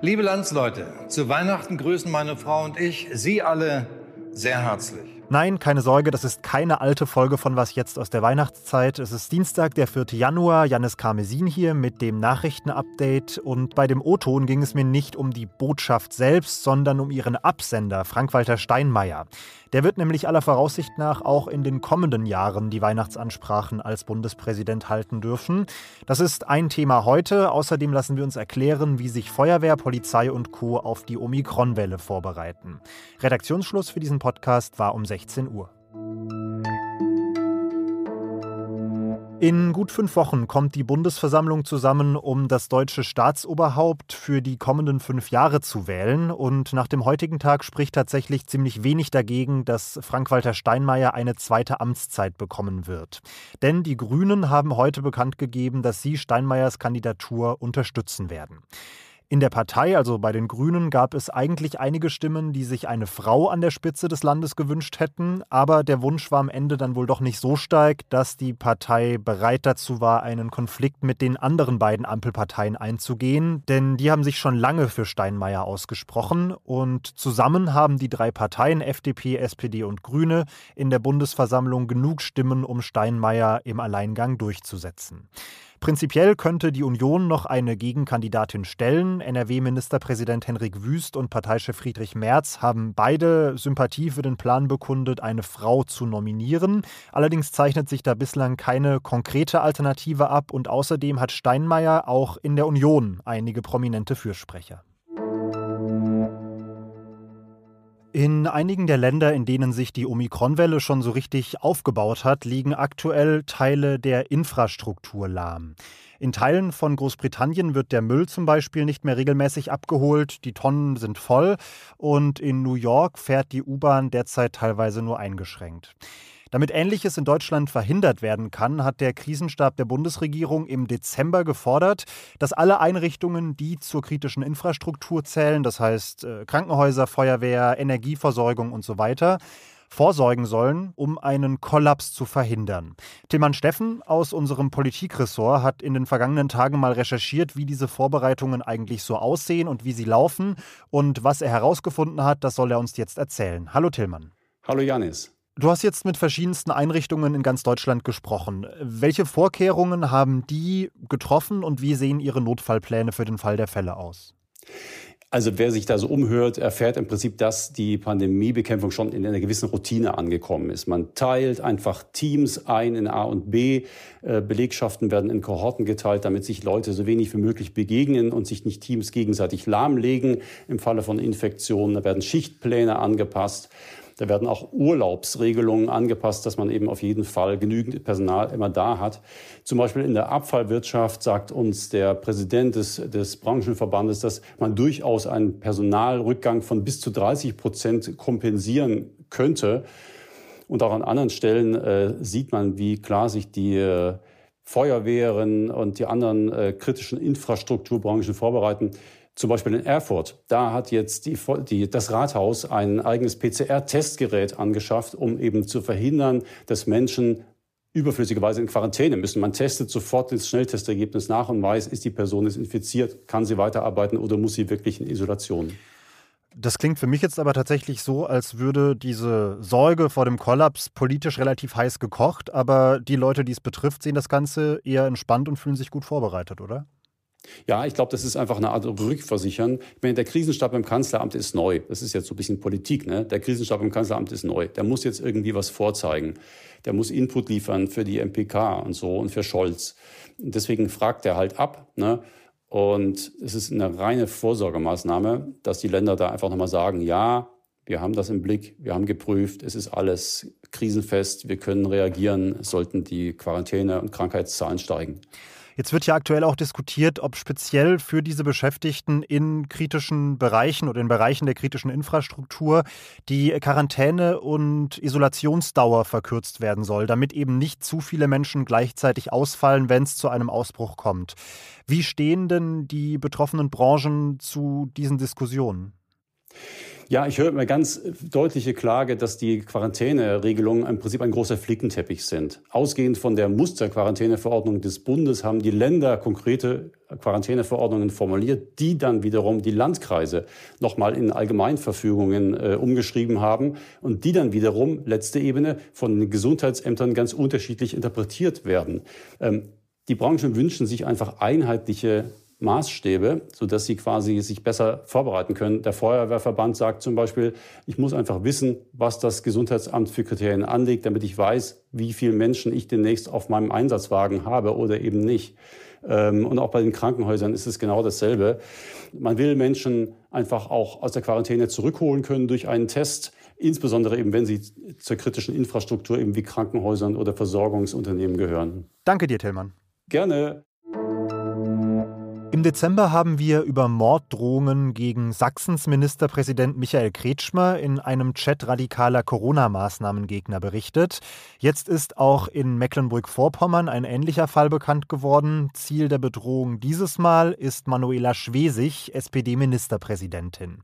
Liebe Landsleute, zu Weihnachten grüßen meine Frau und ich Sie alle sehr herzlich. Nein, keine Sorge, das ist keine alte Folge von Was jetzt aus der Weihnachtszeit. Es ist Dienstag, der 4. Januar. Janis Karmesin hier mit dem Nachrichtenupdate. Und bei dem O-Ton ging es mir nicht um die Botschaft selbst, sondern um ihren Absender, Frank-Walter Steinmeier. Der wird nämlich aller Voraussicht nach auch in den kommenden Jahren die Weihnachtsansprachen als Bundespräsident halten dürfen. Das ist ein Thema heute. Außerdem lassen wir uns erklären, wie sich Feuerwehr, Polizei und Co. auf die Omikron-Welle vorbereiten. Redaktionsschluss für diesen Podcast war um 16 Uhr. In gut fünf Wochen kommt die Bundesversammlung zusammen, um das deutsche Staatsoberhaupt für die kommenden fünf Jahre zu wählen. Und nach dem heutigen Tag spricht tatsächlich ziemlich wenig dagegen, dass Frank-Walter Steinmeier eine zweite Amtszeit bekommen wird. Denn die Grünen haben heute bekannt gegeben, dass sie Steinmeiers Kandidatur unterstützen werden. In der Partei, also bei den Grünen, gab es eigentlich einige Stimmen, die sich eine Frau an der Spitze des Landes gewünscht hätten, aber der Wunsch war am Ende dann wohl doch nicht so stark, dass die Partei bereit dazu war, einen Konflikt mit den anderen beiden Ampelparteien einzugehen, denn die haben sich schon lange für Steinmeier ausgesprochen. Und zusammen haben die drei Parteien FDP, SPD und Grüne in der Bundesversammlung genug Stimmen, um Steinmeier im Alleingang durchzusetzen. Prinzipiell könnte die Union noch eine Gegenkandidatin stellen. NRW-Ministerpräsident Henrik Wüst und Parteichef Friedrich Merz haben beide Sympathie für den Plan bekundet, eine Frau zu nominieren. Allerdings zeichnet sich da bislang keine konkrete Alternative ab und außerdem hat Steinmeier auch in der Union einige prominente Fürsprecher. In einigen der Länder, in denen sich die Omikronwelle schon so richtig aufgebaut hat, liegen aktuell Teile der Infrastruktur lahm. In Teilen von Großbritannien wird der Müll zum Beispiel nicht mehr regelmäßig abgeholt, die Tonnen sind voll und in New York fährt die U-Bahn derzeit teilweise nur eingeschränkt. Damit Ähnliches in Deutschland verhindert werden kann, hat der Krisenstab der Bundesregierung im Dezember gefordert, dass alle Einrichtungen, die zur kritischen Infrastruktur zählen, das heißt äh, Krankenhäuser, Feuerwehr, Energieversorgung und so weiter, vorsorgen sollen, um einen Kollaps zu verhindern. Tillmann Steffen aus unserem Politikressort hat in den vergangenen Tagen mal recherchiert, wie diese Vorbereitungen eigentlich so aussehen und wie sie laufen. Und was er herausgefunden hat, das soll er uns jetzt erzählen. Hallo Tillmann. Hallo Janis. Du hast jetzt mit verschiedensten Einrichtungen in ganz Deutschland gesprochen. Welche Vorkehrungen haben die getroffen und wie sehen ihre Notfallpläne für den Fall der Fälle aus? Also wer sich da so umhört, erfährt im Prinzip, dass die Pandemiebekämpfung schon in einer gewissen Routine angekommen ist. Man teilt einfach Teams ein in A und B. Äh, Belegschaften werden in Kohorten geteilt, damit sich Leute so wenig wie möglich begegnen und sich nicht Teams gegenseitig lahmlegen. Im Falle von Infektionen da werden Schichtpläne angepasst. Da werden auch Urlaubsregelungen angepasst, dass man eben auf jeden Fall genügend Personal immer da hat. Zum Beispiel in der Abfallwirtschaft sagt uns der Präsident des, des Branchenverbandes, dass man durchaus einen Personalrückgang von bis zu 30 Prozent kompensieren könnte. Und auch an anderen Stellen äh, sieht man, wie klar sich die äh, Feuerwehren und die anderen äh, kritischen Infrastrukturbranchen vorbereiten. Zum Beispiel in Erfurt, da hat jetzt die, die, das Rathaus ein eigenes PCR-Testgerät angeschafft, um eben zu verhindern, dass Menschen überflüssigerweise in Quarantäne müssen. Man testet sofort das Schnelltestergebnis nach und weiß, ist die Person jetzt infiziert, kann sie weiterarbeiten oder muss sie wirklich in Isolation. Das klingt für mich jetzt aber tatsächlich so, als würde diese Sorge vor dem Kollaps politisch relativ heiß gekocht, aber die Leute, die es betrifft, sehen das Ganze eher entspannt und fühlen sich gut vorbereitet, oder? Ja, ich glaube, das ist einfach eine Art Rückversichern. Ich meine, der Krisenstab im Kanzleramt ist neu. Das ist jetzt so ein bisschen Politik. Ne? Der Krisenstab im Kanzleramt ist neu. Der muss jetzt irgendwie was vorzeigen. Der muss Input liefern für die MPK und so und für Scholz. deswegen fragt er halt ab. Ne? Und es ist eine reine Vorsorgemaßnahme, dass die Länder da einfach nochmal sagen, ja, wir haben das im Blick, wir haben geprüft, es ist alles krisenfest, wir können reagieren, sollten die Quarantäne- und Krankheitszahlen steigen. Jetzt wird ja aktuell auch diskutiert, ob speziell für diese Beschäftigten in kritischen Bereichen oder in Bereichen der kritischen Infrastruktur die Quarantäne- und Isolationsdauer verkürzt werden soll, damit eben nicht zu viele Menschen gleichzeitig ausfallen, wenn es zu einem Ausbruch kommt. Wie stehen denn die betroffenen Branchen zu diesen Diskussionen? Ja, ich höre immer ganz deutliche Klage, dass die Quarantäneregelungen im Prinzip ein großer Flickenteppich sind. Ausgehend von der Musterquarantäneverordnung des Bundes haben die Länder konkrete Quarantäneverordnungen formuliert, die dann wiederum die Landkreise nochmal in Allgemeinverfügungen äh, umgeschrieben haben und die dann wiederum, letzte Ebene, von den Gesundheitsämtern ganz unterschiedlich interpretiert werden. Ähm, die Branchen wünschen sich einfach einheitliche Maßstäbe, sodass sie quasi sich besser vorbereiten können. Der Feuerwehrverband sagt zum Beispiel, ich muss einfach wissen, was das Gesundheitsamt für Kriterien anlegt, damit ich weiß, wie viele Menschen ich demnächst auf meinem Einsatzwagen habe oder eben nicht. Ähm, und auch bei den Krankenhäusern ist es genau dasselbe. Man will Menschen einfach auch aus der Quarantäne zurückholen können durch einen Test, insbesondere eben, wenn sie zur kritischen Infrastruktur eben wie Krankenhäusern oder Versorgungsunternehmen gehören. Danke dir, Tillmann. Gerne. Im Dezember haben wir über Morddrohungen gegen Sachsens Ministerpräsident Michael Kretschmer in einem Chat radikaler Corona-Maßnahmengegner berichtet. Jetzt ist auch in Mecklenburg-Vorpommern ein ähnlicher Fall bekannt geworden. Ziel der Bedrohung dieses Mal ist Manuela Schwesig, SPD-Ministerpräsidentin.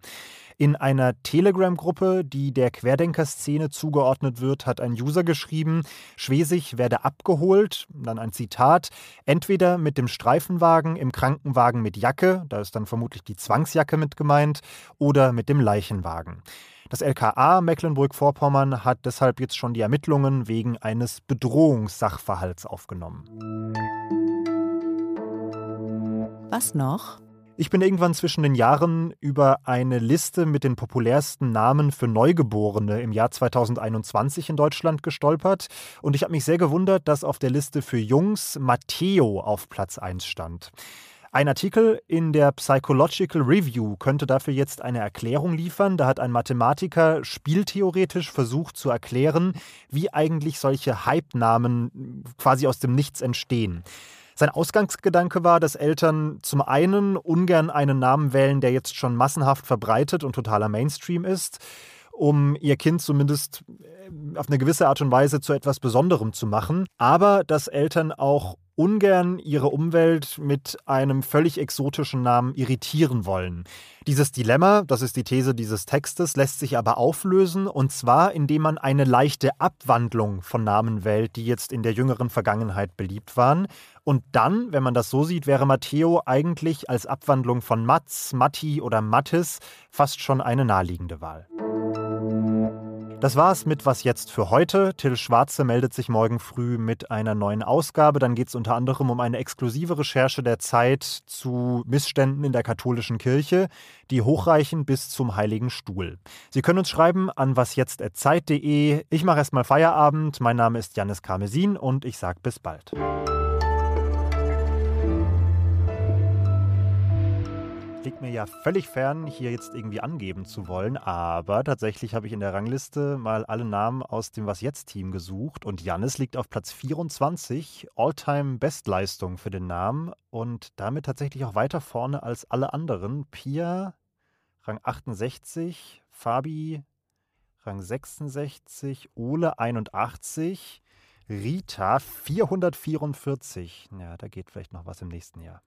In einer Telegram-Gruppe, die der Querdenker-Szene zugeordnet wird, hat ein User geschrieben, Schwesig werde abgeholt, dann ein Zitat, entweder mit dem Streifenwagen im Krankenwagen mit Jacke, da ist dann vermutlich die Zwangsjacke mit gemeint, oder mit dem Leichenwagen. Das LKA Mecklenburg-Vorpommern hat deshalb jetzt schon die Ermittlungen wegen eines Bedrohungssachverhalts aufgenommen. Was noch? Ich bin irgendwann zwischen den Jahren über eine Liste mit den populärsten Namen für Neugeborene im Jahr 2021 in Deutschland gestolpert und ich habe mich sehr gewundert, dass auf der Liste für Jungs Matteo auf Platz 1 stand. Ein Artikel in der Psychological Review könnte dafür jetzt eine Erklärung liefern. Da hat ein Mathematiker spieltheoretisch versucht zu erklären, wie eigentlich solche Hype-Namen quasi aus dem Nichts entstehen. Sein Ausgangsgedanke war, dass Eltern zum einen ungern einen Namen wählen, der jetzt schon massenhaft verbreitet und totaler Mainstream ist, um ihr Kind zumindest äh, auf eine gewisse Art und Weise zu etwas Besonderem zu machen, aber dass Eltern auch ungern ihre Umwelt mit einem völlig exotischen Namen irritieren wollen. Dieses Dilemma, das ist die These dieses Textes, lässt sich aber auflösen, und zwar indem man eine leichte Abwandlung von Namen wählt, die jetzt in der jüngeren Vergangenheit beliebt waren. Und dann, wenn man das so sieht, wäre Matteo eigentlich als Abwandlung von Mats, Matti oder Mattis fast schon eine naheliegende Wahl. Das war's mit Was jetzt für heute. Till Schwarze meldet sich morgen früh mit einer neuen Ausgabe. Dann geht es unter anderem um eine exklusive Recherche der Zeit zu Missständen in der katholischen Kirche, die hochreichen bis zum Heiligen Stuhl. Sie können uns schreiben an wasjetzt.zeit.de. Ich mache erstmal Feierabend. Mein Name ist Janis Karmesin und ich sage bis bald. Liegt mir ja völlig fern, hier jetzt irgendwie angeben zu wollen, aber tatsächlich habe ich in der Rangliste mal alle Namen aus dem Was jetzt Team gesucht und Jannis liegt auf Platz 24, Alltime Bestleistung für den Namen und damit tatsächlich auch weiter vorne als alle anderen. Pia Rang 68, Fabi Rang 66, Ole 81, Rita 444. Ja, da geht vielleicht noch was im nächsten Jahr.